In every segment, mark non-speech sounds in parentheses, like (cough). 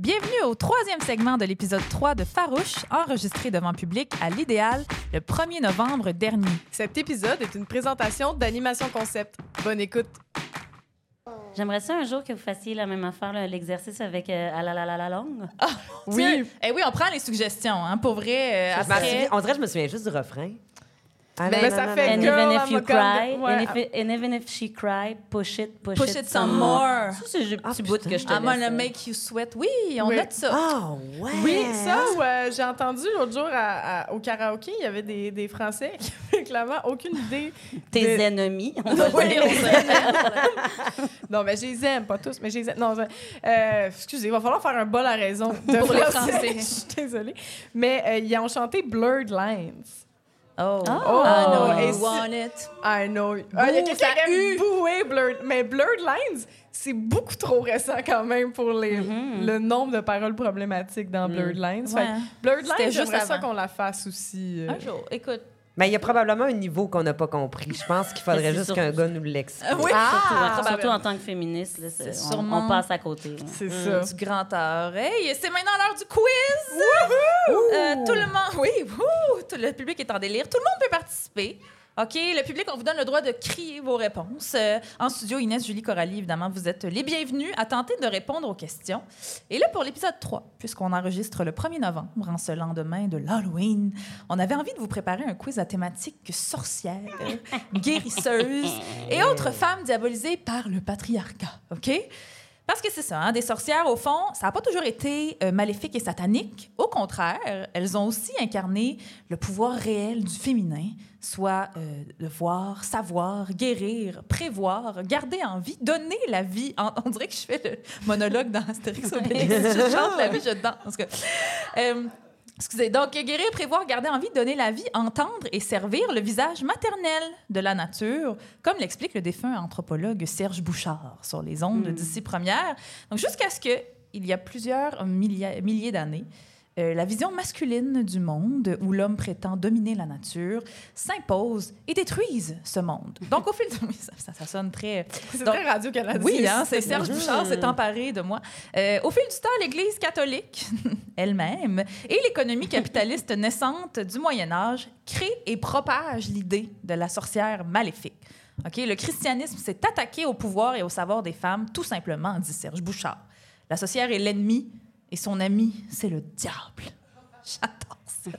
Bienvenue au troisième segment de l'épisode 3 de Farouche, enregistré devant public à l'idéal le 1er novembre dernier. Cet épisode est une présentation d'Animation Concept. Bonne écoute. J'aimerais ça un jour que vous fassiez la même affaire, l'exercice avec euh, à la la la la longue. Oui. Eh oui, on prend les suggestions, hein, pour vrai. euh, après- on dirait que je me souviens juste du refrain. Ah, Mais non, ça non, fait And. Girl, even if I'm you cry, ouais. and, if it- and even if she cry, push it, push, Push it some more. Ça, c'est le Ah, petit bout que je te I'm laisse. gonna make you sweat. Oui, on Oui. note ça. Ah, ouais. Oui, ça, ou, euh, j'ai entendu l'autre jour à- à- au karaoké, il y avait des, des Français (laughs) qui avaient clairement aucune idée. (laughs) Tes de- ennemis, on (laughs) va Oui, dire. non, mais je les aime, pas tous, mais je les aime. Non, euh, excusez, il va falloir faire un bol à raison de Pour les français. Français. je suis désolée. Mais euh, ils ont chanté Blurred Lines. Oh. Oh, I know et you want it. I know. Ah, il y a quelqu'un ça qui a eu. boué Blurred. Mais Blurred Lines, c'est beaucoup trop récent quand même pour les, Mhm. le nombre de paroles problématiques dans Blurred Lines. Fait Ouais. que Blurred Lines, j'aimerais ça qu'on la fasse aussi. euh. Un jour, écoute. Mais il y a probablement un niveau qu'on n'a pas compris. Je pense qu'il faudrait juste qu'un gars nous l'explique. Ah oui. Ah, surtout ben, en tant que féministe, là, on, sûrement- on passe à côté. C'est ça. Du grand. Hey, c'est maintenant l'heure du quiz. Euh, tout le monde, oui, wouhou, tout le public est en délire. Tout le monde peut participer. OK, le public, on vous donne le droit de crier vos réponses. Euh, en studio, Inès, Julie, Coralie, évidemment, vous êtes les bienvenus à tenter de répondre aux questions. Et là, pour l'épisode 3, puisqu'on enregistre le 1er novembre, en ce lendemain de l'Halloween, on avait envie de vous préparer un quiz à thématique sorcière, (laughs) guérisseuse et autres femmes diabolisées par le patriarcat. OK? Parce que c'est ça, hein, des sorcières, au fond, ça n'a pas toujours été euh, maléfique et satanique. Au contraire, elles ont aussi incarné le pouvoir réel du féminin, soit euh, de voir, savoir, guérir, prévoir, garder en vie, donner la vie. En- on dirait que je fais le monologue dans Astérix Obélix. je chante la vie, je danse. Euh, Excusez. Donc, guérir, prévoir, garder en vie, donner la vie, entendre et servir le visage maternel de la nature, comme l'explique le défunt anthropologue Serge Bouchard sur les ondes d'ici première. Donc, jusqu'à ce que, il y a plusieurs milliers, milliers d'années, euh, la vision masculine du monde, où l'homme prétend dominer la nature, s'impose et détruise ce monde. Donc, au fil du... (laughs) Ça, ça- ça sonne très... C'est Donc- très Radio-Canadien. Oui, hein, c'est Serge Bouchard s'est emparé de moi. Euh, au fil du temps, l'Église catholique (laughs) elle-même et l'économie capitaliste (laughs) naissante du Moyen Âge créent et propagent l'idée de la sorcière maléfique. Ok, Le christianisme s'est attaqué au pouvoir et au savoir des femmes, tout simplement, dit Serge Bouchard. La sorcière est l'ennemi et son ami, c'est le diable. (laughs) J'adore ça.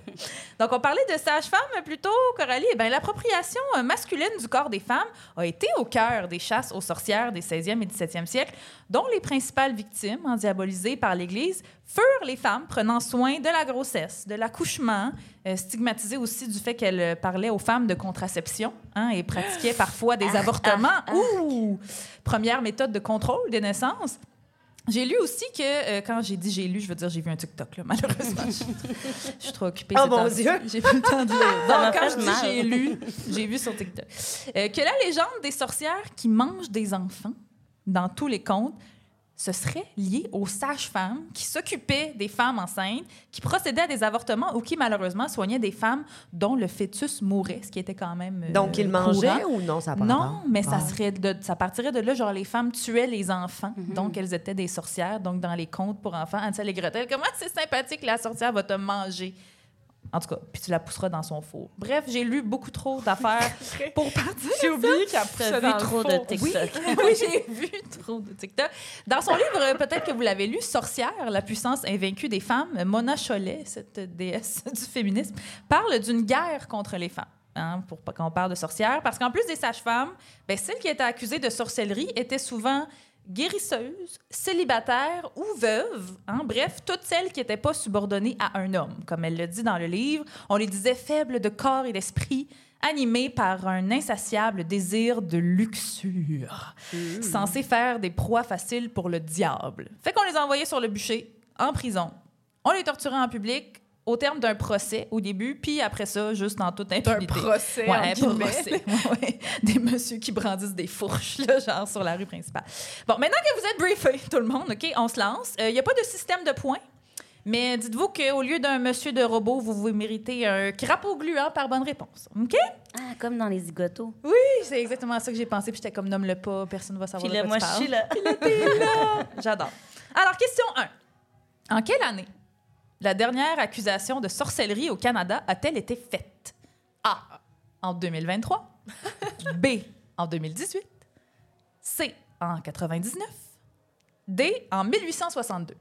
Donc, on parlait de sage-femme plutôt, Coralie. Eh bien, l'appropriation masculine du corps des femmes a été au cœur des chasses aux sorcières des 16e et 17e siècles, dont les principales victimes, en diabolisées par l'Église, furent les femmes prenant soin de la grossesse, de l'accouchement, euh, stigmatisées aussi du fait qu'elles parlaient aux femmes de contraception hein, et pratiquaient parfois des avortements. Ouh! Première méthode de contrôle des naissances. J'ai lu aussi que, euh, quand j'ai dit j'ai lu, je veux dire j'ai vu un TikTok, là, malheureusement. je, (laughs) je suis trop occupée. Oh mon. Dieu! J'ai plus le temps de lire. (laughs) Donc, quand je dis j'ai lu, j'ai vu sur TikTok. Euh, que la légende des sorcières qui mangent des enfants dans tous les contes, ce serait lié aux sages-femmes qui s'occupaient des femmes enceintes, qui procédaient à des avortements ou qui, malheureusement, soignaient des femmes dont le fœtus mourait, ce qui était quand même. euh, Donc, il courant. mangeait ou non, ça Non, mais ça Ah. serait de, ça partirait de là, genre les femmes tuaient les enfants, donc elles étaient des sorcières, donc dans les contes pour enfants, Hansel et Gretel, comment c'est sympathique, la sorcière va te manger? En tout cas, puis tu la pousseras dans son four. Bref, j'ai lu beaucoup trop d'affaires (laughs) pour partir. J'ai oublié qu'elle poussait vu dans le trop de four. TikTok. (laughs) oui, j'ai vu trop de TikTok. Dans son livre, peut-être que vous l'avez lu, Sorcière, la puissance invaincue des femmes, Mona Chollet, cette déesse (laughs) du féminisme, parle d'une guerre contre les femmes. hein, pour pas qu'on parle de sorcières, parce qu'en plus des sages-femmes, ben, celles qui étaient accusées de sorcellerie étaient souvent guérisseuses, célibataires ou veuves. hein. Bref, toutes celles qui n'étaient pas subordonnées à un homme. Comme elle le dit dans le livre, on les disait faibles de corps et d'esprit, animées par un insatiable désir de luxure, censé faire des proies faciles pour le diable. Fait qu'on les envoyait sur le bûcher, en prison. On les torturait en public, au terme d'un procès au début, puis après ça, juste en toute Un impunité. procès, Ouais, en un procès. Ouais, (laughs) ouais. Des messieurs qui brandissent des fourches, là, genre sur la rue principale. Bon, maintenant que vous êtes briefés, tout le monde, OK, on se lance. Il n'y a pas de système de points, mais dites-vous qu'au lieu d'un monsieur de robot, vous vous méritez un crapaud gluant par bonne réponse. OK? Ah, comme dans les zigotos. Oui, c'est exactement ça que j'ai pensé, puis j'étais comme nomme le pas, personne ne va savoir Puis de là, quoi moi, tu je parles. suis là. (laughs) J'adore. Alors, question 1. En quelle année la dernière accusation de sorcellerie au Canada a-t-elle été faite? A. En 2023. B. En 2018. C. En 99. D. En 1862.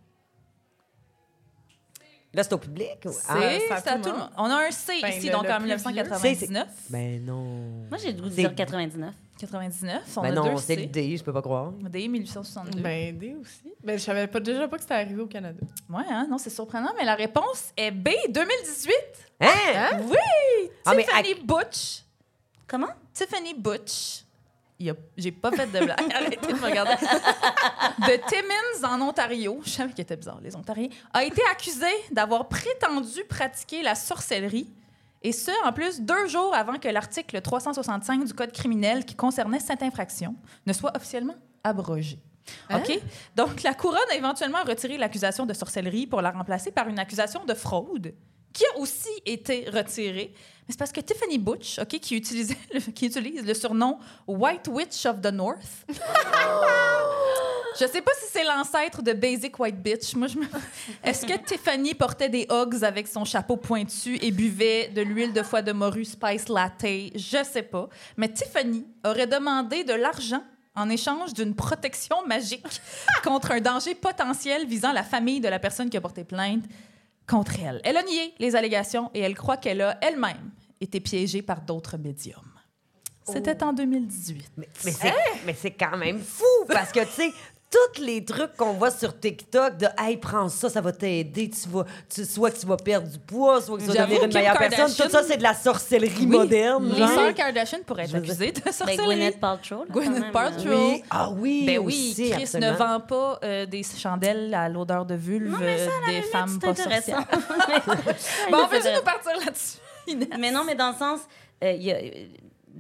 Là, c'est au public? ou- C. Ah, c'est à c'est tout tout le monde. On a un C Ben, ici, le- donc le en plus 1999. Ben non. Moi, j'ai le goût de C'est- dire 99. 99. On Ben a non, c'est le D, je peux pas croire. D. 1862. Ben, D aussi. Ben, je savais pas, déjà pas que c'était arrivé au Canada. Ouais, hein? non, c'est surprenant, mais la réponse est B. 2018. Hein? Oui! Ah, mais Tiffany Butch. Comment? Tiffany Butch. A- J'ai pas fait de blague. (laughs) Arrêtez de me regarder. (laughs) De Timmins, en Ontario, je savais qu'il était bizarre, les Ontariens, a été accusé d'avoir prétendu pratiquer la sorcellerie. Et ce, en plus, deux jours avant que l'article 365 du Code criminel qui concernait cette infraction ne soit officiellement abrogé. OK? Donc, la couronne a éventuellement retiré l'accusation de sorcellerie pour la remplacer par une accusation de fraude qui a aussi été retirée. Mais c'est parce que Tiffany Butch, OK, qui, utilisait le- qui utilise le surnom White Witch of the North. (laughs) Je sais pas si c'est l'ancêtre de Basic White Bitch. Moi, je me... (laughs) Est-ce que Tiffany portait des Uggs avec son chapeau pointu et buvait de l'huile de foie de morue Spice Latte? Je sais pas. Mais Tiffany aurait demandé de l'argent en échange d'une protection magique (laughs) contre un danger potentiel visant la famille de la personne qui a porté plainte contre elle. Elle a nié les allégations et elle croit qu'elle a elle-même été piégée par d'autres médiums. C'était en 2018. Mais, mais c'est, mais c'est quand même fou parce que, tu sais, tous les trucs qu'on voit sur TikTok de Hey, prends ça, ça va t'aider, tu vas, tu, soit que tu vas perdre du poids, soit que tu vas devenir une Kim meilleure personne. Tout ça, c'est de la sorcellerie Oui, moderne. Les sœurs Kardashian pourraient être accusées de Ben, sorcellerie. Gwyneth Paltrow. là, Gwyneth Paltrow. Oui, ah oui, Ben oui, aussi, Chris absolument. ne vend pas euh, des chandelles à l'odeur de vulve Non, mais ça, euh, des limite, femmes pas sorcières. (laughs) Bon, on peut-tu nous partir là-dessus? Mais non, mais dans le sens, euh, il y a euh,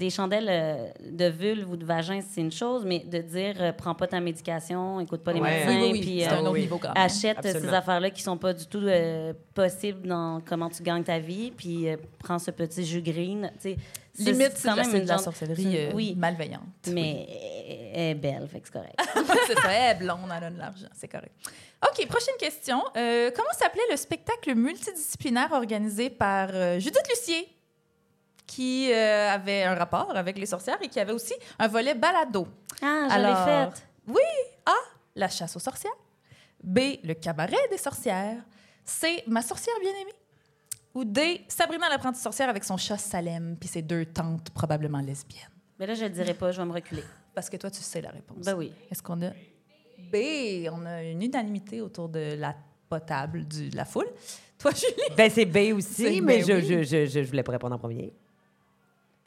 des chandelles euh, de vulve ou de vagin, c'est une chose, mais de dire euh, prends pas ta médication, écoute pas les Ouais. médecins, Oui, puis euh, oui. achète ces affaires-là qui sont pas du tout possibles dans comment tu gagnes ta vie, puis prends ce petit jus green. tu sais. Ça, Limite, c'est quand même c'est de une la sorcellerie euh, Oui, malveillante. mais elle est belle, fait que c'est correct. (laughs) c'est ça, elle est blonde, elle a de l'argent, c'est correct. OK, prochaine question. Euh, comment s'appelait le spectacle multidisciplinaire organisé par euh, Judith Lucier, qui euh, avait un rapport avec les sorcières et qui avait aussi un volet balado? Ah, je Alors, l'ai faite. A, la chasse aux sorcières. B, le cabaret des sorcières. C, ma sorcière bien-aimée. Ou D, Sabrina l'apprentie sorcière avec son chat Salem puis ses deux tantes probablement lesbiennes. Mais là, je le dirai pas, je vais me reculer. Parce que toi, tu sais la réponse. Ben oui. Est-ce qu'on a B? On a une unanimité autour de la potable du, de la foule. Toi, Julie? Ben, c'est B aussi, mais B, je, oui. je, je, je, je voulais pas répondre en premier.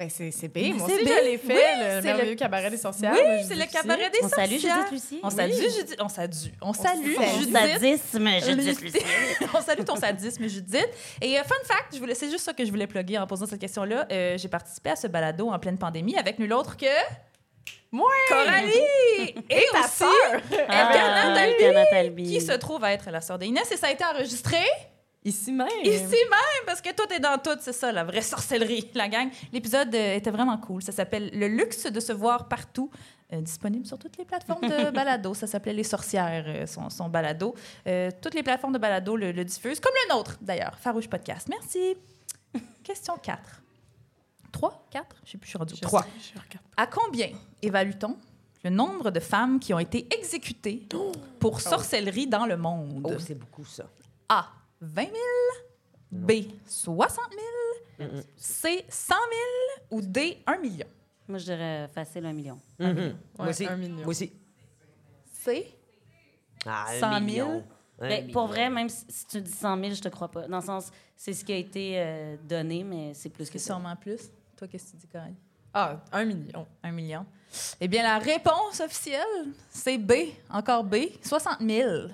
Ben, c'est c'est B. Mais Moi c'est aussi, B. je l'ai fait, Oui, le c'est merveilleux le- cabaret des sorcières. oui, c'est Judith le cabaret des On salue sorcières. Judith Lucie. On salue Judith. On salue. On salue Ton Judith. sadisme, Judith Lucie. (laughs) on salue ton sadisme, Judith. Et euh, fun fact, je voulais, c'est juste ça que je voulais plugger en posant cette question-là. Euh, j'ai participé à ce balado en pleine pandémie avec nul autre que Moi! Coralie et, ta aussi sœur! Elkana Ah, Talbi. qui se trouve à être la sœur d'Inès et ça a été enregistré Ici même. ici même parce que tout est dans tout, c'est ça la vraie sorcellerie, (laughs) la gang. L'épisode euh, était vraiment cool. Ça s'appelle Le luxe de se voir partout. euh, disponible sur toutes les plateformes de (laughs) balado. Ça s'appelait Les Sorcières, euh, son, son balado. Euh, toutes les plateformes de balado le, le diffusent, comme le nôtre d'ailleurs, Farouche Podcast. Merci. (laughs) Question 4. 3, 4, je sais plus, je suis rendue. Je 3. sais. À combien évalue-t-on le nombre de femmes qui ont été exécutées pour sorcellerie dans le monde? Oh, c'est beaucoup, ça. A. 20 000. B. 60 000. C. 100 000. Ou D. 1 million? Moi, je dirais facile un million. Mhm. Moi Ouais, aussi. million. Moi aussi. C. Ah, un 100 000. million. Un Ben, pour vrai, même si, si tu dis 100 000, je te crois pas. Dans le sens, c'est ce qui a été euh, donné, mais c'est plus que C'est ça. sûrement plus. Toi, qu'est-ce que tu dis, Coralie? Ah, un million. 1 million. Eh bien, la réponse officielle, c'est B. Encore B. 60 000.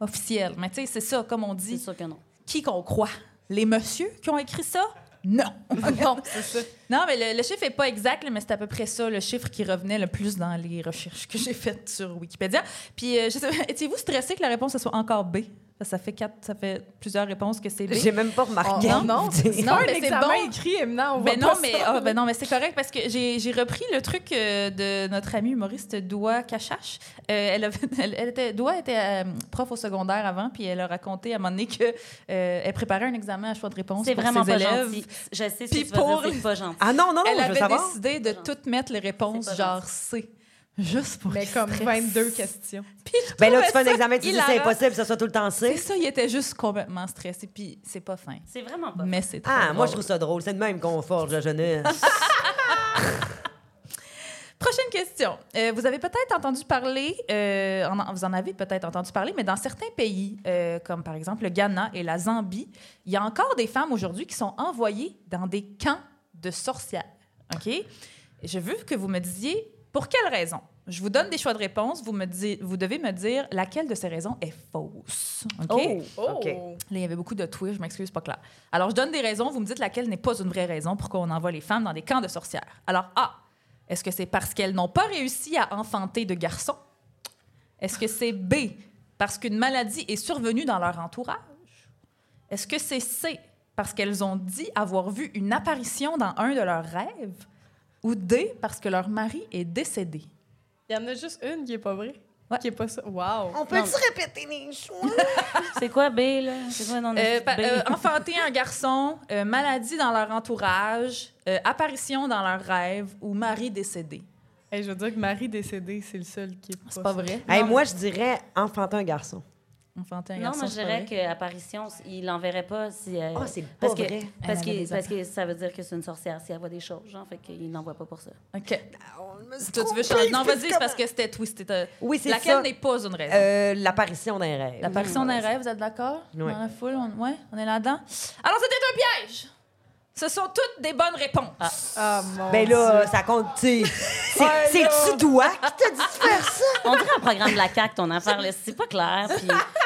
Officiel. Mais tu sais, c'est ça, comme on C'est dit. sûr que non. Qui qu'on croit? Les messieurs qui ont écrit ça? Non. (laughs) non, c'est ça. Non, mais le, le chiffre n'est pas exact, mais c'est à peu près ça, le chiffre qui revenait le plus dans les recherches que j'ai faites sur Wikipédia. Puis, euh, je sais pas, étiez-vous stressé que la réponse ce soit encore B? Ça fait, quatre, ça fait plusieurs réponses que c'est B. J'ai même pas remarqué. Oh, non, (laughs) Non, pas un mais c'est bon. écrit, Emna, on voit Ben pas non, ça. mais, ah, ben non, mais c'est correct parce que j'ai repris le truc euh, de notre amie humoriste Doua Kachache. Euh, elle, avait- (laughs) elle, elle était, Doua était euh, prof au secondaire avant, puis elle a raconté à un moment donné qu'elle préparait un examen à choix de réponse C'est vraiment ses pas élèves. gentil. Je sais ce que tu pour- c'est pas gentil. Ah non, non, non, Elle je avait décidé de toutes mettre les réponses genre C. Juste pour Mais comme stresse. 22 questions. Puis Ben là, tu fais un examen, tu dis c'est impossible que ça soit tout le temps C'est C. ça, il était juste complètement stressé, puis c'est pas fin. C'est vraiment pas. Mais c'est Ah, moi, je trouve ça drôle. C'est de même qu'on forge la jeunesse. (laughs) Prochaine question. Euh, vous avez peut-être entendu parler, euh, en- vous en avez peut-être entendu parler, mais dans certains pays, euh, comme par exemple le Ghana et la Zambie, il y a encore des femmes aujourd'hui qui sont envoyées dans des camps de sorcières. OK? Je veux que vous me disiez pour quelle raison? Je vous donne des choix de réponse. Vous, me di- vous devez me dire laquelle de ces raisons est fausse. OK? Oh! OK. Là, il y avait beaucoup de twists, je m'excuse, pas clair. Alors, je donne des raisons, vous me dites laquelle n'est pas une vraie raison pour qu'on envoie les femmes dans des camps de sorcières. Alors, A, est-ce que c'est parce qu'elles n'ont pas réussi à enfanter de garçons? Est-ce que c'est B, parce qu'une maladie est survenue dans leur entourage? Est-ce que c'est C, parce qu'elles ont dit avoir vu une apparition dans un de leurs rêves? Ou D, parce que leur mari est décédé? Il y en a juste une qui est pas vraie. Ouais. Qui est pas ça. Wow! On peut-tu répéter les choix? (laughs) C'est quoi B, là? C'est quoi non Euh, B? euh, enfanter un garçon, euh, maladie dans leur entourage, euh, apparition dans leurs rêves ou mari décédé. Hey, je veux dire que Marie décédée, c'est le seul qui est pas C'est pas ça. vrai? Hey, moi, je dirais enfanter un garçon. Non, moi, je dirais qu'apparition, il l'enverrait pas si. euh, Ah, c'est pas parce que. Parce, que, parce que ça veut dire que c'est une sorcière si elle voit des choses, genre, fait qu'il n'envoie pas pour ça. OK. Toi, tu veux changer? Non, vas-y, c'est parce que c'était twisté. Oui, c'est Laquelle n'est pas une raison? Euh, L'apparition d'un rêve. L'apparition d'un rêve, vous êtes d'accord? Oui. Dans la foule, on... Ouais, on est là-dedans. Alors, c'était un piège! Ce sont toutes des bonnes réponses. Ah, mon Ben Dieu. là, ça compte, tu sais. (laughs) C'est- Ouais, C'est-tu toi qui t'as dit de faire ça? On dirait un programme de la CAQ, ton affaire, là. C'est pas clair. Puis (laughs)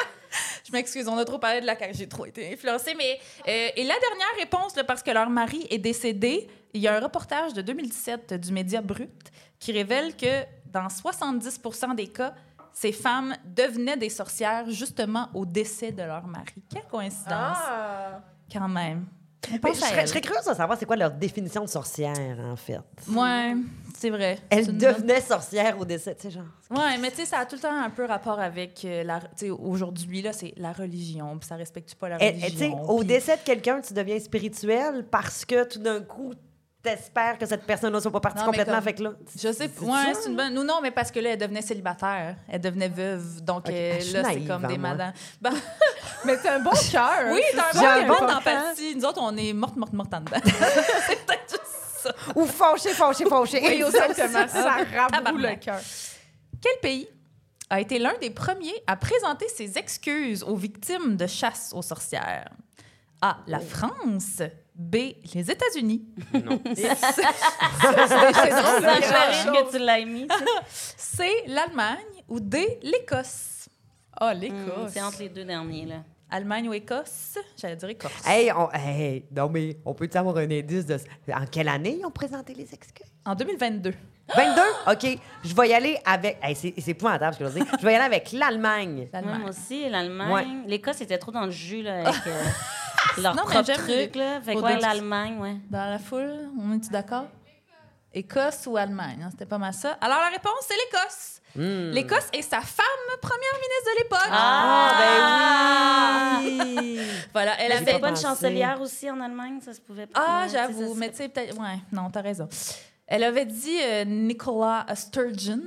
Je m'excuse, on a trop parlé de la CAQ, j'ai trop été influencée. Mais, euh, et la dernière réponse, là, parce que leur mari est décédé, il y a un reportage de 2017 du média Brut qui révèle que dans 70% des cas, ces femmes devenaient des sorcières justement au décès de leur mari. Quelle coïncidence, Ah! quand même. Je, serais, je serais curieuse de savoir c'est quoi leur définition de sorcière, en fait. Ouais, c'est vrai. Elle devenait sorcière au décès, tu sais, genre. Ouais, mais tu sais, ça a tout le temps un peu rapport avec euh, la. Tu sais, aujourd'hui, là, c'est la religion, puis ça respecte pas la religion. tu sais, au décès de quelqu'un, tu deviens spirituel parce que tout d'un coup, t'espères que cette personne-là soit pas partie Non, complètement. comme- Fait que là, Je sais, c'est ouais, c'est une bonne. Non, non, mais parce que là, elle devenait célibataire. Elle devenait veuve. Donc euh, là, c'est comme hein, des moi. madames. (laughs) Ben, (laughs) Mais t'as un bon (laughs) cœur. oui, c'est t'as un bon important. d'empathie. Nous autres, on est mortes, mortes, mortes en dedans. c'est peut-être juste ça. Ou fâché, fâché, fâché. Oui, exactement. Ça raboue Tabarnak. le cœur. Quel pays a été l'un des premiers à présenter ses excuses aux victimes de chasse aux sorcières? A. La France. B. Les États-Unis. Sais. C. L'Allemagne. Ou D. L'Écosse? Ah, l'Écosse. C'est entre les deux derniers, là. Allemagne ou Écosse? J'allais dire Écosse. Hey, on, hey, non, mais on peut avoir un indice de. En quelle année ils ont présenté les excuses? En 2022. 22? OK. Je vais y aller avec. Hey, c'est c'est épouvantable ce que je veux dire. Je vais y aller avec l'Allemagne. L'Allemagne. moi aussi, l'Allemagne. L'Écosse était trop dans le jus, là, avec euh, (laughs) leur Non, propre truc, là. Fait début. l'Allemagne, ouais. Dans la foule, on est-tu d'accord? Écosse ou Allemagne? hein? C'était pas mal ça. Alors, la réponse, c'est l'Écosse. Hmm. L'Écosse est sa femme première ministre de l'époque. Ah, ben oui! (laughs) Voilà, elle J'y avait... avait pas une chancelière aussi en Allemagne, ça se pouvait pas. Ah, j'avoue, mais tu sais, peut-être... Ouais, non, t'as raison. Elle avait dit, euh, Nicola Sturgeon,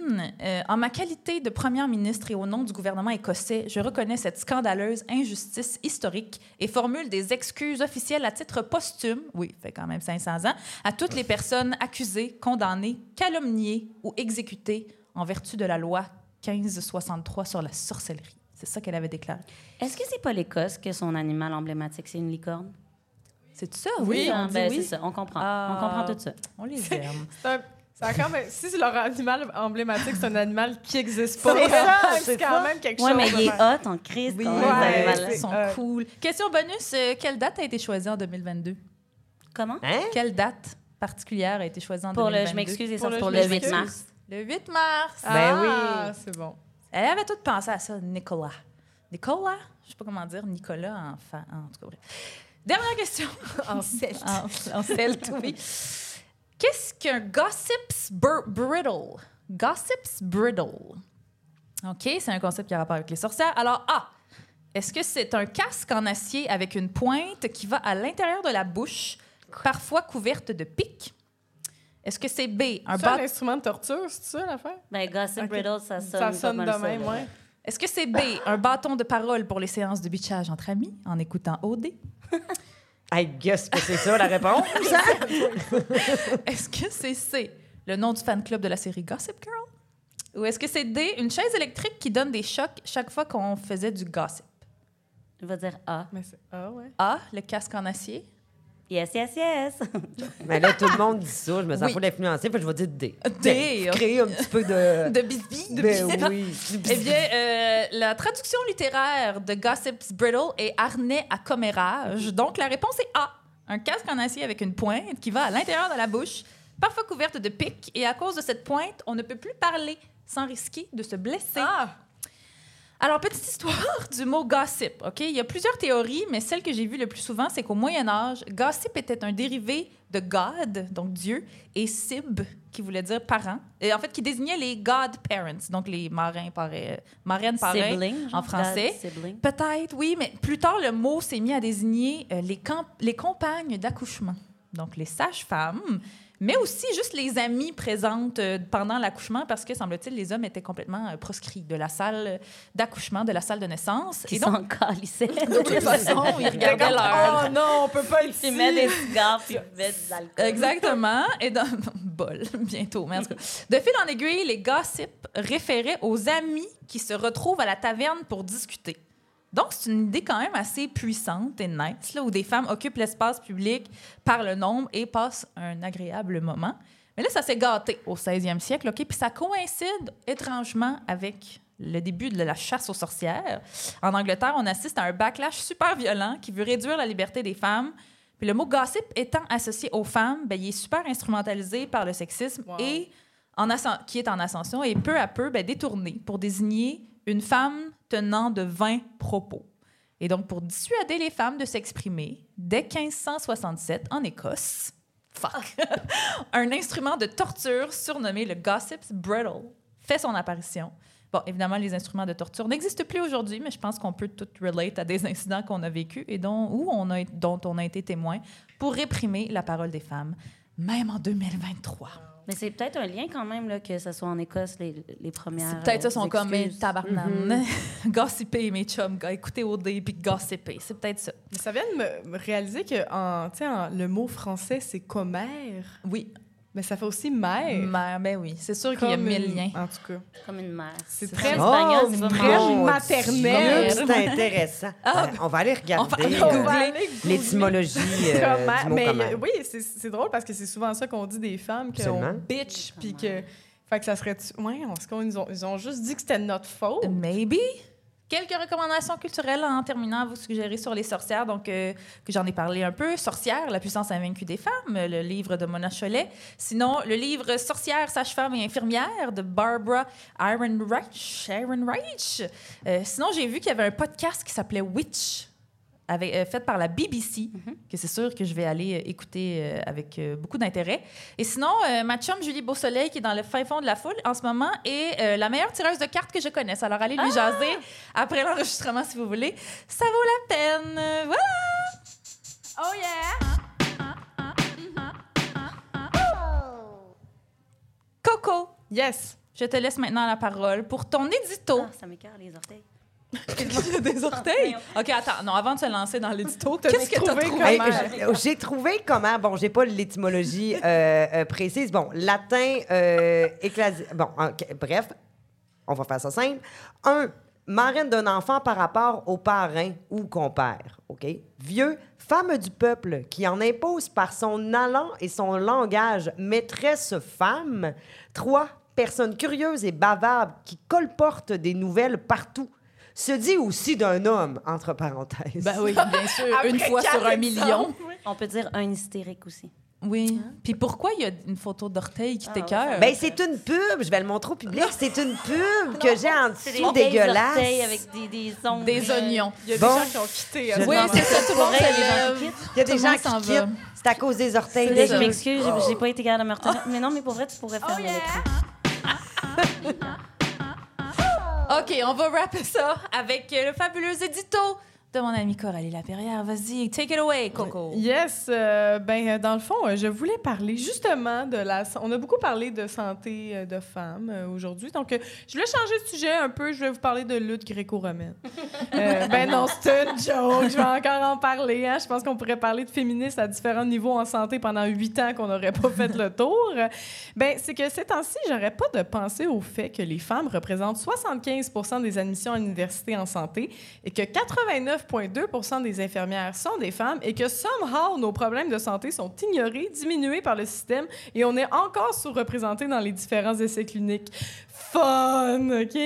euh, En ma qualité de première ministre et au nom du gouvernement écossais, je reconnais cette scandaleuse injustice historique et formule des excuses officielles à titre posthume, oui, fait quand même 500 ans, à toutes les personnes accusées, condamnées, calomniées ou exécutées en vertu de la loi 1563 sur la sorcellerie. C'est ça qu'elle avait déclaré. Est-ce que c'est pas l'Écosse que son animal emblématique, c'est une licorne? C'est ça? Oui, Ah, on dit ben, oui. c'est ça, on comprend. Ah. On comprend tout ça. On les aime. (laughs) Un- ça quand même, si c'est leur animal emblématique, c'est un animal qui n'existe pas. C'est ça, (laughs) c'est c'est quand même quelque Ouais, chose. mais de il est hot en crise, Oui. Ouais, animal-là. Ils sont Euh, cool. Question bonus, euh, quelle date a été choisie en 2022? Comment? Hein? Quelle date particulière a été choisie en Pour le, 2022? je m'excuse, les Pour le sorties je le 8 m'excuse. mars. Le 8 mars. Ben ah, oui. c'est bon. Elle avait tout pensé à ça, Nicolas. Nicolas, je sais pas comment dire, Nicolas en, en tout cas. bref. Dernière question. (laughs) En celte. en, en (laughs) celte, oui. Qu'est-ce qu'un gossip's br- brittle? Gossip's brittle. OK, c'est un concept qui a rapport avec les sorcières. Alors, A. Est-ce que c'est un casque en acier avec une pointe qui va à l'intérieur de la bouche, parfois couverte de pics? Est-ce que c'est B. Un C'est un bâton instrument de torture, c'est ça l'affaire? Ben, Gossip Ok. Riddle, ça sonne, Ça sonne de même, ouais. Est-ce que c'est B, un bâton de parole pour les séances de bitchage entre amis en écoutant OD? I guess que c'est ça la réponse. (laughs) Est-ce que c'est C, le nom du fan club de la série Gossip Girl? Ou est-ce que c'est D, une chaise électrique qui donne des chocs chaque fois qu'on faisait du gossip? Je vais dire A. Mais c'est... Ah ouais. A, le casque en acier. Yes, yes, yes. (laughs) Mais là, tout le monde dit ça. Je me sens Oui. pas l'influencer, fait que je vais dire D. D, Pour Créer un petit peu de. (laughs) De bisbis. Ben oui. Eh bien, euh, la traduction littéraire de Gossip's Brittle est harnais à commérage. Donc, la réponse est A. Un casque en acier avec une pointe qui va à l'intérieur de la bouche, parfois couverte de pics. Et à cause de cette pointe, on ne peut plus parler sans risquer de se blesser. Ah! Alors, petite histoire du mot gossip. OK? Il y a plusieurs théories, mais celle que j'ai vue le plus souvent, c'est qu'au Moyen Âge, gossip était un dérivé de God, donc Dieu, et sib, qui voulait dire parent, et en fait, qui désignait les godparents, donc les marrains, pareils, marraines, parrains. Sibling, en français. Peut-être, oui, mais plus tard, le mot s'est mis à désigner euh, les, camp- les compagnes d'accouchement, donc les sages-femmes, mais aussi juste les amies présentes euh, pendant l'accouchement, parce que, semble-t-il, les hommes étaient complètement euh, proscrits de la salle d'accouchement, de la salle de naissance. Donc, s'en calissaient. (laughs) de toute façon, (laughs) ils regardaient l'heure. Oh non, on peut pas être Ils mettent des cigares puis ils mettent de l'alcool. Exactement. Et dans (laughs) bol, bientôt. Mais en tout cas, de fil en aiguille, les gossips référaient aux amis qui se retrouvent à la taverne pour discuter. Donc, c'est une idée quand même assez puissante et nice, là, où des femmes occupent l'espace public par le nombre et passent un agréable moment. Mais là, ça s'est gâté au 16e siècle, OK? Puis ça coïncide étrangement avec le début de la chasse aux sorcières. En Angleterre, on assiste à un backlash super violent qui veut réduire la liberté des femmes. Puis le mot gossip étant associé aux femmes, ben, il est super instrumentalisé par le sexisme Wow. et en qui est en ascension et peu à peu ben, détourné pour désigner une femme tenant de vains propos. Et donc, pour dissuader les femmes de s'exprimer, dès 1567, en Écosse, fuck, (laughs) un instrument de torture surnommé le Gossip's Brittle fait son apparition. Bon, évidemment, les instruments de torture n'existent plus aujourd'hui, mais je pense qu'on peut tout relate à des incidents qu'on a vécus et dont, où on a, dont on a été témoin pour réprimer la parole des femmes, même en 2023. Mais c'est peut-être un lien quand même là, que ce soit en Écosse les, les premières. C'est peut-être ça, euh, sont comme mes excuses. (laughs) gossiper, mes chums, écouter OD puis gossiper. C'est peut-être ça. Mais ça vient de me- réaliser que en, en- le mot français, c'est commère. Oui, Mais ça fait aussi mère. mère, ben oui, c'est sûr qu'il y a mille une- liens. En tout cas. Comme une mère. C'est C'est très- espagnol, Oh, c'est pas très maternelle. Dieu, C'est intéressant. Ah, Euh, on va aller on va regarder aller euh, l'étymologie euh, Comment- du mot mais comment. oui, c'est c'est drôle parce que c'est souvent ça qu'on dit des femmes, qu'on bitch, puis que. Fait que ça serait. Ouais, est-ce qu'ils ont, ils ont juste dit que c'était notre faute? Maybe. Quelques recommandations culturelles en terminant à vous suggérer sur les sorcières, donc euh, que j'en ai parlé un peu. Sorcières, la puissance invaincue des femmes, le livre de Mona Cholet. Sinon, le livre Sorcières, sages-femmes et infirmières de Barbara Ehrenreich. Ehrenreich. Euh, sinon, j'ai vu qu'il y avait un podcast qui s'appelait Witch, avec, euh, fait par la BBC, que c'est sûr que je vais aller euh, écouter euh, avec euh, beaucoup d'intérêt. Et sinon, euh, ma chum Julie Beausoleil, qui est dans le fin fond de la foule en ce moment, est euh, la meilleure tireuse de cartes que je connaisse. Alors, allez lui jaser après l'enregistrement si vous voulez. Ça vaut la peine. Voilà! Oh yeah! Coco, Yes! je te laisse maintenant la parole pour ton édito. Ah, ça m'écœure les orteils. (laughs) des orteils? OK, attends. Non, avant de se lancer dans l'édito, qu'est-ce que tu as trouvé trouvé? Hey, Comment? j'ai- J'ai trouvé comment. Bon, j'ai pas l'étymologie euh, euh, précise. Bon, latin, euh, éclasi- Bon, ok, bref, on va faire ça simple. Un, marraine d'un enfant par rapport au parrain ou compère. OK? Vieux, femme du peuple qui en impose par son allant et son langage maîtresse femme. Trois, personne curieuse et bavarde qui colporte des nouvelles partout. Se dit aussi d'un homme, entre parenthèses. Ben oui, bien sûr. (laughs) Une fois sur un million. On peut dire un hystérique aussi. Oui. Puis pourquoi il y a une photo d'orteil qui Ah, t'écœure? Ben, c'est une pub. Je vais le montrer au public. C'est une (laughs) pub que j'ai en des dessous vieilles dégueulasse. orteils avec des, des ongles. des oignons. Il y a Bon. des gens qui ont quitté. Je- euh, Oui, c'est ça, tout le monde quittent. Il y a des gens qui va. quittent. C'est à cause des orteils Là, je m'excuse, j'ai- j'ai pas été capable de me retenir. Mais non, mais pour vrai, tu pourrais faire le (laughs) OK, on va rapper ça avec le fabuleux édito de mon amie Coralie Laperrière. Vas-y, take it away, Coco. Yes, euh, ben euh, dans le fond, euh, je voulais parler justement de la. On a beaucoup parlé de santé euh, de femmes aujourd'hui, donc je voulais changer de sujet un peu. Je vais vous parler de lutte gréco-romaine. (laughs) Euh, ben non, c'est une joke. Je vais encore en parler. hein. Je pense qu'on pourrait parler de féministes à différents niveaux en santé pendant huit ans qu'on n'aurait pas fait le tour. Ben c'est que ces temps-ci, j'aurais pas de penser au fait que les femmes représentent 75 des admissions à l'université en santé et que 89,2 des infirmières sont des femmes et que somehow nos problèmes de santé sont ignorés, diminués par le système et on est encore sous-représenté dans les différents essais cliniques. Fun, OK?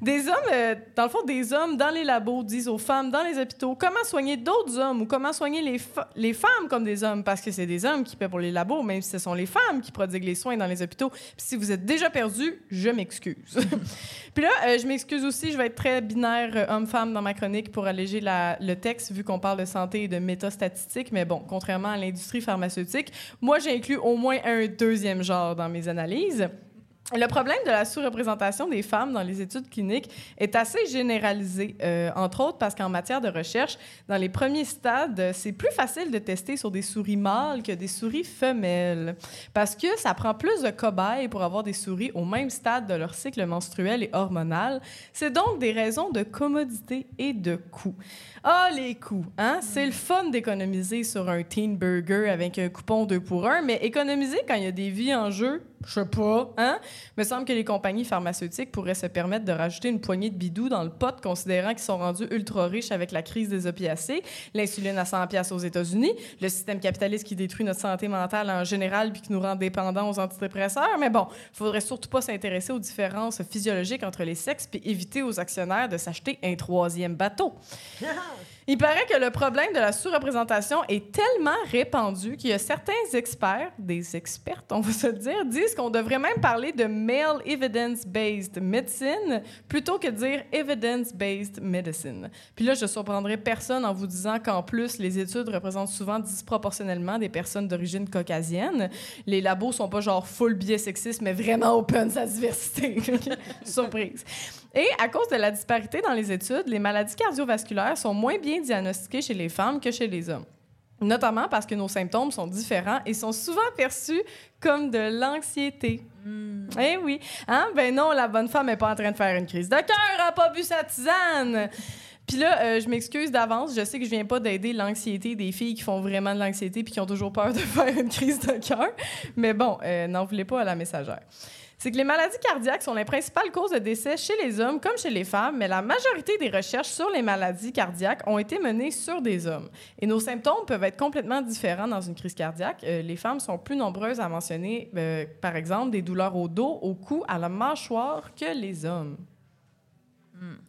Des hommes, euh, dans le fond, des hommes dans les labos disent aux femmes dans les hôpitaux comment soigner d'autres hommes ou comment soigner les, les femmes comme des hommes? Parce que c'est des hommes qui paient pour les labos, même si ce sont les femmes qui prodiguent les soins dans les hôpitaux. Puis si vous êtes déjà perdu, je m'excuse. (laughs) Puis là, euh, je m'excuse aussi, je vais être très binaire euh, homme-femme dans ma chronique pour alléger la- le texte vu qu'on parle de santé et de métastatistiques. Mais bon, contrairement à l'industrie pharmaceutique, moi, j'ai inclus au moins un deuxième genre dans mes analyses. Le problème de la sous-représentation des femmes dans les études cliniques est assez généralisé, euh, entre autres parce qu'en matière de recherche, dans les premiers stades, c'est plus facile de tester sur des souris mâles que des souris femelles, parce que ça prend plus de cobayes pour avoir des souris au même stade de leur cycle menstruel et hormonal. C'est donc des raisons de commodité et de coût. Ah, les coûts, hein? C'est le fun d'économiser sur un teen burger avec un coupon 2 pour 1, mais économiser quand il y a des vies en jeu, je sais pas, hein? Me semble que les compagnies pharmaceutiques pourraient se permettre de rajouter une poignée de bidous dans le pot, considérant qu'ils sont rendus ultra riches avec la crise des opiacés, l'insuline à 100 pièces aux États-Unis, le système capitaliste qui détruit notre santé mentale en général puis qui nous rend dépendants aux antidépresseurs. Mais bon, il faudrait surtout pas s'intéresser aux différences physiologiques entre les sexes puis éviter aux actionnaires de s'acheter un troisième bateau. (laughs) Il paraît que le problème de la sous-représentation est tellement répandu qu'il y a certains experts, des expertes, on va se dire, disent qu'on devrait même parler de male evidence-based medicine plutôt que de dire evidence-based medicine. Puis là, je surprendrai personne en vous disant qu'en plus, les études représentent souvent disproportionnellement des personnes d'origine caucasienne. Les labos sont pas genre full biais sexistes, mais vraiment open sa diversité. (laughs) Surprise. Et à cause de la disparité dans les études, les maladies cardiovasculaires sont moins bien diagnostiquées chez les femmes que chez les hommes. Notamment parce que nos symptômes sont différents et sont souvent perçus comme de l'anxiété. Eh oui. Hein? Ben non, la bonne femme n'est pas en train de faire une crise de cœur, elle n'a pas bu sa tisane. Puis là, euh, je m'excuse d'avance. Je sais que je viens pas d'aider l'anxiété des filles qui font vraiment de l'anxiété puis qui ont toujours peur de (laughs) faire une crise de cœur. Mais bon, euh, n'en voulez pas à la messagère. C'est que les maladies cardiaques sont les principales causes de décès chez les hommes comme chez les femmes, mais la majorité des recherches sur les maladies cardiaques ont été menées sur des hommes. Et nos symptômes peuvent être complètement différents dans une crise cardiaque. Euh, les femmes sont plus nombreuses à mentionner, euh, par exemple, des douleurs au dos, au cou, à la mâchoire que les hommes.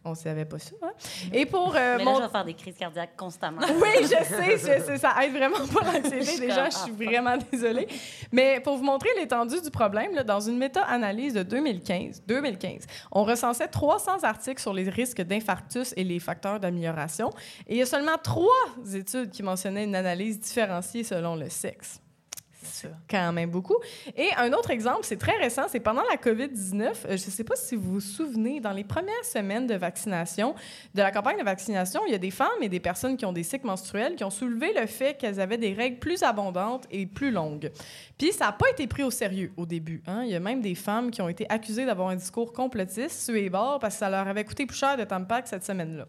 On savait pas ça, hein? Et pour euh, Mais là, mon- je vais faire des crises cardiaques constamment. (laughs) oui, je sais, je sais, ça aide vraiment pas (laughs) l'anxiété. Déjà, je suis vraiment désolée. Mais pour vous montrer l'étendue du problème, là, dans une méta-analyse de 2015, 2015, on recensait 300 articles sur les risques d'infarctus et les facteurs d'amélioration. Et il y a seulement trois études qui mentionnaient une analyse différenciée selon le sexe quand même beaucoup. Et un autre exemple, c'est très récent, c'est pendant la COVID-19. euh, Je ne sais pas si vous vous souvenez, dans les premières semaines de vaccination, de la campagne de vaccination, il y a des femmes et des personnes qui ont des cycles menstruels qui ont soulevé le fait qu'elles avaient des règles plus abondantes et plus longues. Puis ça n'a pas été pris au sérieux au début. hein. Il y a même des femmes qui ont été accusées d'avoir un discours complotiste, bord, parce que ça leur avait coûté plus cher de Tampac cette semaine-là.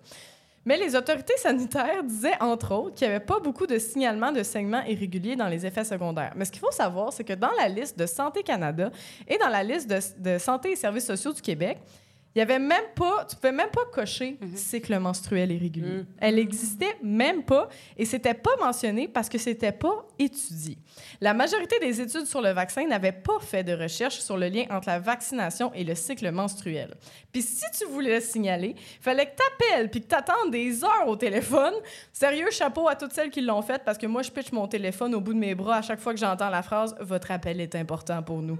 Mais les autorités sanitaires disaient, entre autres, qu'il n'y avait pas beaucoup de signalements de saignements irréguliers dans les effets secondaires. Mais ce qu'il faut savoir, c'est que dans la liste de Santé Canada et dans la liste de, Santé et services sociaux du Québec, il y avait même pas, tu pouvais même pas cocher cycle menstruel irrégulier. Elle existait même pas et c'était pas mentionné parce que c'était pas étudiés. La majorité des études sur le vaccin n'avaient pas fait de recherche sur le lien entre la vaccination et le cycle menstruel. Puis si tu voulais le signaler, il fallait que tu appelles puis que tu attendes des heures au téléphone. Sérieux, chapeau à toutes celles qui l'ont fait parce que moi, je pitch mon téléphone au bout de mes bras à chaque fois que j'entends la phrase « Votre appel est important pour nous ».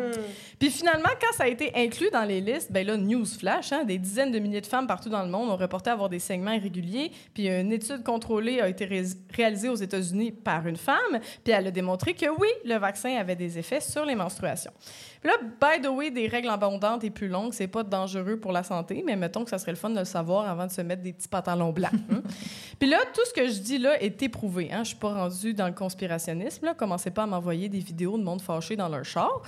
(laughs) Puis finalement, quand ça a été inclus dans les listes, ben là, news flash, hein, des dizaines de milliers de femmes partout dans le monde ont reporté avoir des segments irréguliers. Puis une étude contrôlée a été ré réalisée aux États-Unis par une femme, puis elle a démontré que oui, le vaccin avait des effets sur les menstruations. Puis là, by the way, des règles abondantes et plus longues, c'est pas dangereux pour la santé, mais mettons que ça serait le fun de le savoir avant de se mettre des petits pantalons blancs. hein. (laughs) Puis là, tout ce que je dis là est éprouvé. Hein. Je suis pas rendue dans le conspirationnisme. Là. Commencez pas à m'envoyer des vidéos de monde fâché dans leur char.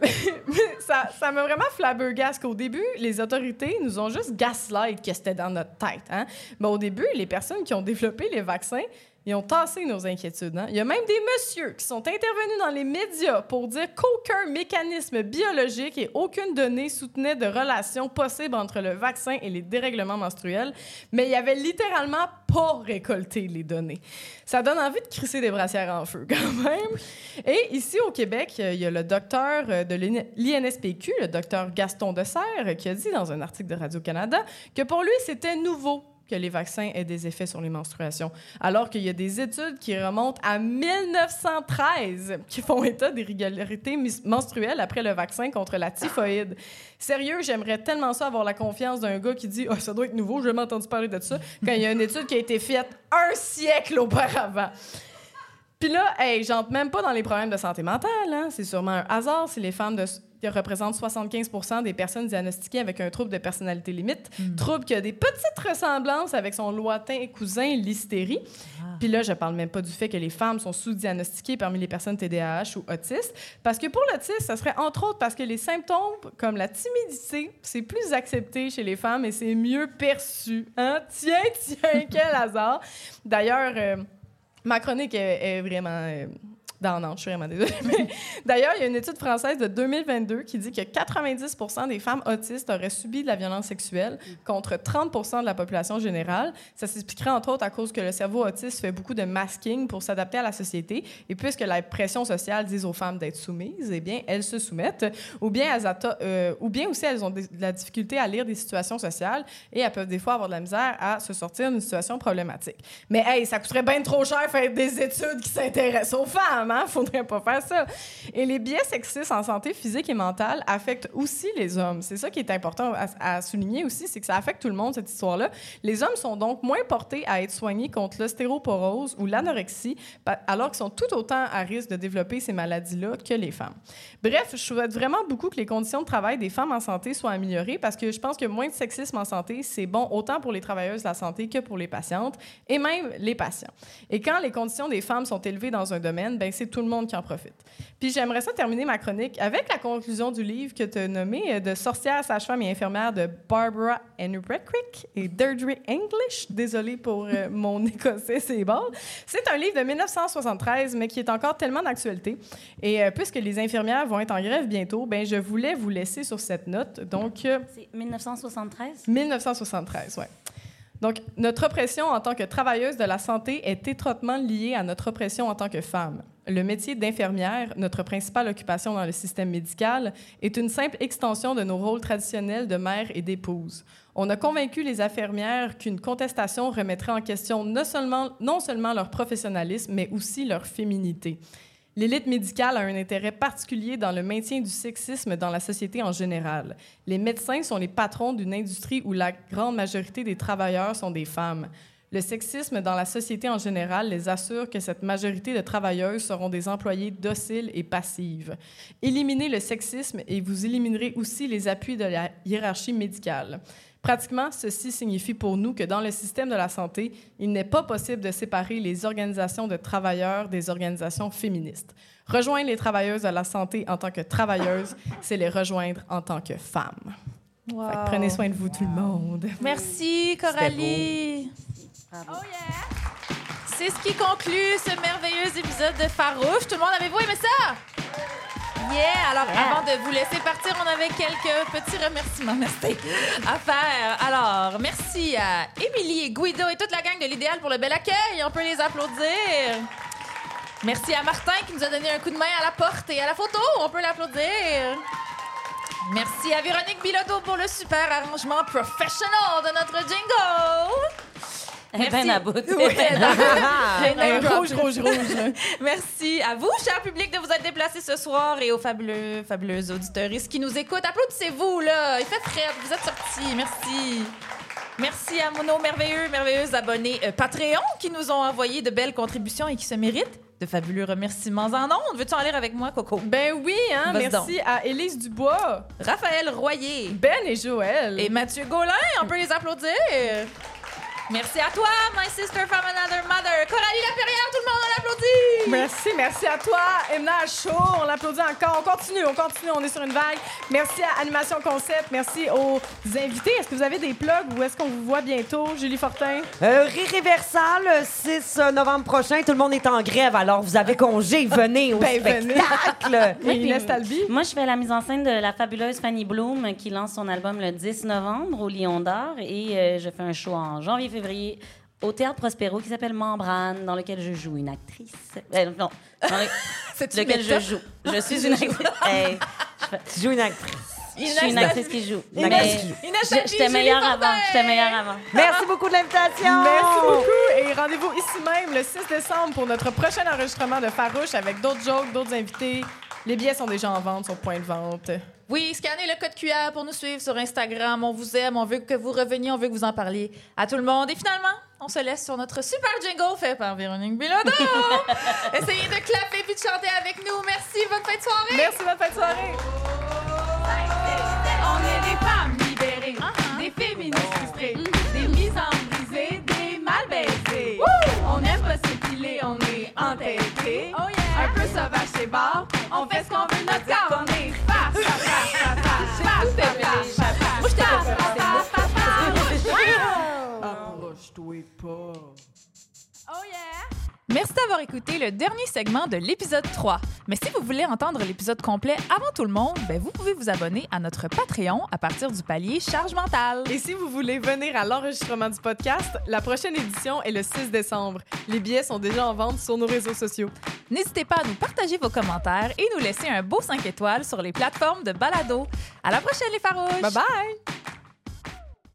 (laughs) ça, ça m'a vraiment flabbergasté qu'au début, les autorités nous ont juste gaslight que c'était dans notre tête. Hein? Mais au début, les personnes qui ont développé les vaccins, ils ont tassé nos inquiétudes. hein. Il y a même des messieurs qui sont intervenus dans les médias pour dire qu'aucun mécanisme biologique et aucune donnée soutenait de relation possible entre le vaccin et les dérèglements menstruels, mais il y avait littéralement pas récolté les données. Ça donne envie de crisser des brassières en feu, (laughs) quand même. Et ici, au Québec, il y a le docteur euh, de l'INSPQ, le docteur Gaston Dessert, qui a dit dans un article de Radio-Canada que pour lui, c'était nouveau que les vaccins aient des effets sur les menstruations, alors qu'il y a des études qui remontent à 1913 qui font état d'irrégularités menstruelles après le vaccin contre la typhoïde. Sérieux, j'aimerais tellement ça avoir la confiance d'un gars qui dit oh, ça doit être nouveau, j'ai jamais entendu parler de ça, quand il y a une étude qui a été faite un siècle auparavant. Puis là, hey, j'entre même pas dans les problèmes de santé mentale. Hein. C'est sûrement un hasard si les femmes de, qui représentent 75% des personnes diagnostiquées avec un trouble de personnalité limite, trouble qui a des petites ressemblances avec son lointain cousin l'hystérie. Puis là, je parle même pas du fait que les femmes sont sous-diagnostiquées parmi les personnes TDAH ou autistes, parce que pour l'autisme, ça serait entre autres parce que les symptômes comme la timidité, c'est plus accepté chez les femmes et c'est mieux perçu. Hein? Tiens, tiens, (laughs) quel hasard! D'ailleurs, euh, Ma chronique est, est vraiment euh, downante, je suis vraiment désolée. (laughs) D'ailleurs, il y a une étude française de 2022 qui dit que 90% des femmes autistes auraient subi de la violence sexuelle contre 30% de la population générale. Ça s'expliquerait entre autres à cause que le cerveau autiste fait beaucoup de masking pour s'adapter à la société. Et puisque la pression sociale dit aux femmes d'être soumises, eh bien, elles se soumettent. Ou bien, elles euh, ou bien aussi, elles ont de la difficulté à lire des situations sociales et elles peuvent des fois avoir de la misère à se sortir d'une situation problématique. Mais hey, ça coûterait bien trop cher faire des études qui s'intéressent aux femmes, hein? (laughs) Faudrait pas faire ça. Et les biais sexistes en santé physique et mentale affectent aussi les hommes. C'est ça qui est important à, à souligner aussi, c'est que ça affecte tout le monde, cette histoire-là. Les hommes sont donc moins portés à être soignés contre l'ostéoporose ou l'anorexie, alors qu'ils sont tout autant à risque de développer ces maladies-là que les femmes. Bref, je souhaite vraiment beaucoup que les conditions de travail des femmes en santé soient améliorées parce que je pense que moins de sexisme en santé, c'est bon autant pour les travailleuses de la santé que pour les patientes et même les patients. Et quand les conditions des femmes sont élevées dans un domaine, ben c'est tout le monde qui en profite. Puis j'aimerais ça terminer ma chronique avec la conclusion du livre que tu as nommé euh, de sorcière, sage-femme et infirmière de Barbara Enriquick et Deirdre English. Désolée pour euh, (laughs) mon écossais, c'est bon. C'est un livre de 1973, mais qui est encore tellement d'actualité. Et euh, puisque les infirmières vont être en grève bientôt, ben je voulais vous laisser sur cette note. Donc, euh, C'est 1973? 1973, oui. Donc, notre oppression en tant que travailleuse de la santé est étroitement liée à notre oppression en tant que femme. Le métier d'infirmière, notre principale occupation dans le système médical, est une simple extension de nos rôles traditionnels de mère et d'épouse. On a convaincu les infirmières qu'une contestation remettrait en question non seulement, non seulement leur professionnalisme, mais aussi leur féminité. L'élite médicale a un intérêt particulier dans le maintien du sexisme dans la société en général. Les médecins sont les patrons d'une industrie où la grande majorité des travailleurs sont des femmes. Le sexisme dans la société en général les assure que cette majorité de travailleuses seront des employés dociles et passives. Éliminez le sexisme et vous éliminerez aussi les appuis de la hiérarchie médicale. Pratiquement, ceci signifie pour nous que dans le système de la santé, il n'est pas possible de séparer les organisations de travailleurs des organisations féministes. Rejoindre les travailleuses de la santé en tant que travailleuses, c'est les rejoindre en tant que femmes. Fait que prenez soin de vous, tout le monde. Merci, Coralie. Bravo. C'est ce qui conclut ce merveilleux épisode de Farouche. Tout le monde, avez-vous aimé ça? Yeah! Alors, Yeah. avant de vous laisser partir, on avait quelques petits remerciements merci, à faire. Alors, merci à Émilie et Guido et toute la gang de l'Idéal pour le bel accueil. On peut les applaudir. Merci à Martin qui nous a donné un coup de main à la porte et à la photo. On peut l'applaudir. Merci à Véronique Bilodeau pour le super arrangement professional de notre jingle. Merci. à bout. (laughs) Oui, rouge, rouge, rouge. Merci à vous, cher public, de vous être déplacés ce soir et aux fabuleux, fabuleuses auditeuristes qui nous écoutent. Applaudissez-vous, là. Il fait frais, vous êtes sortis. Merci. Merci à nos merveilleux, merveilleux abonnés euh, Patreon qui nous ont envoyé de belles contributions et qui se méritent de fabuleux remerciements en ondes. Veux-tu en lire avec moi, Coco? Ben oui, hein, merci à Élise Dubois, Raphaël Royer Ben et Joël. et Mathieu Gaulin, on peut les applaudir. Merci à toi, my sister from another mother. Coralie Laperrière, tout le monde, on l'applaudit. Merci, merci à toi, Emna Chaud. On l'applaudit encore. On continue, on continue, on est sur une vague. Merci à Animation Concept. Merci aux invités. Est-ce que vous avez des plugs ou est-ce qu'on vous voit bientôt, Julie Fortin? Euh, Réversal, le 6 novembre prochain, tout le monde est en grève, alors vous avez congé, venez au Ben, venez. spectacle. (laughs) Inès Talby? Moi, je fais la mise en scène de la fabuleuse Fanny Bloom qui lance son album le 10 novembre au Lion d'Or et euh, je fais un show en janvier-février au Théâtre Prospero qui s'appelle Membrane dans lequel je joue une actrice. Euh, non, dans le- (laughs) C'est lequel je joue. Je suis une actrice. Hey, Tu joues une actrice. je suis une actrice qui joue. Une Mais actrice qui joue. Je- j'étais meilleure avant. J'étais meilleure avant. Merci beaucoup de l'invitation. Merci beaucoup et rendez-vous ici même le 6 décembre pour notre prochain enregistrement de Farouche avec d'autres jokes, d'autres invités. Les billets sont déjà en vente sur point de vente. Oui, scannez le code QR pour nous suivre sur Instagram. On vous aime, on veut que vous reveniez, on veut que vous en parliez à tout le monde. Et finalement, on se laisse sur notre super jingle fait par Véronique Bilodeau. (laughs) Essayez de clapper puis de chanter avec nous. Merci, bonne fin de soirée. Merci, bonne fin de soirée. On est des femmes libérées, des féministes frustrées, des mises en brisées, des mal baisées. On aime pas s'épiler, on est entêtés. Un peu sauvage chez bar, on fait ce qu'on D'avoir écouté le dernier segment de l'épisode 3. Mais si vous voulez entendre l'épisode complet avant tout le monde, ben vous pouvez vous abonner à notre Patreon à partir du palier Charge mentale. Et si vous voulez venir à l'enregistrement du podcast, la prochaine édition est le 6 décembre. Les billets sont déjà en vente sur nos réseaux sociaux. N'hésitez pas à nous partager vos commentaires et nous laisser un beau 5 étoiles sur les plateformes de balado. À la prochaine les farouches! Bye bye!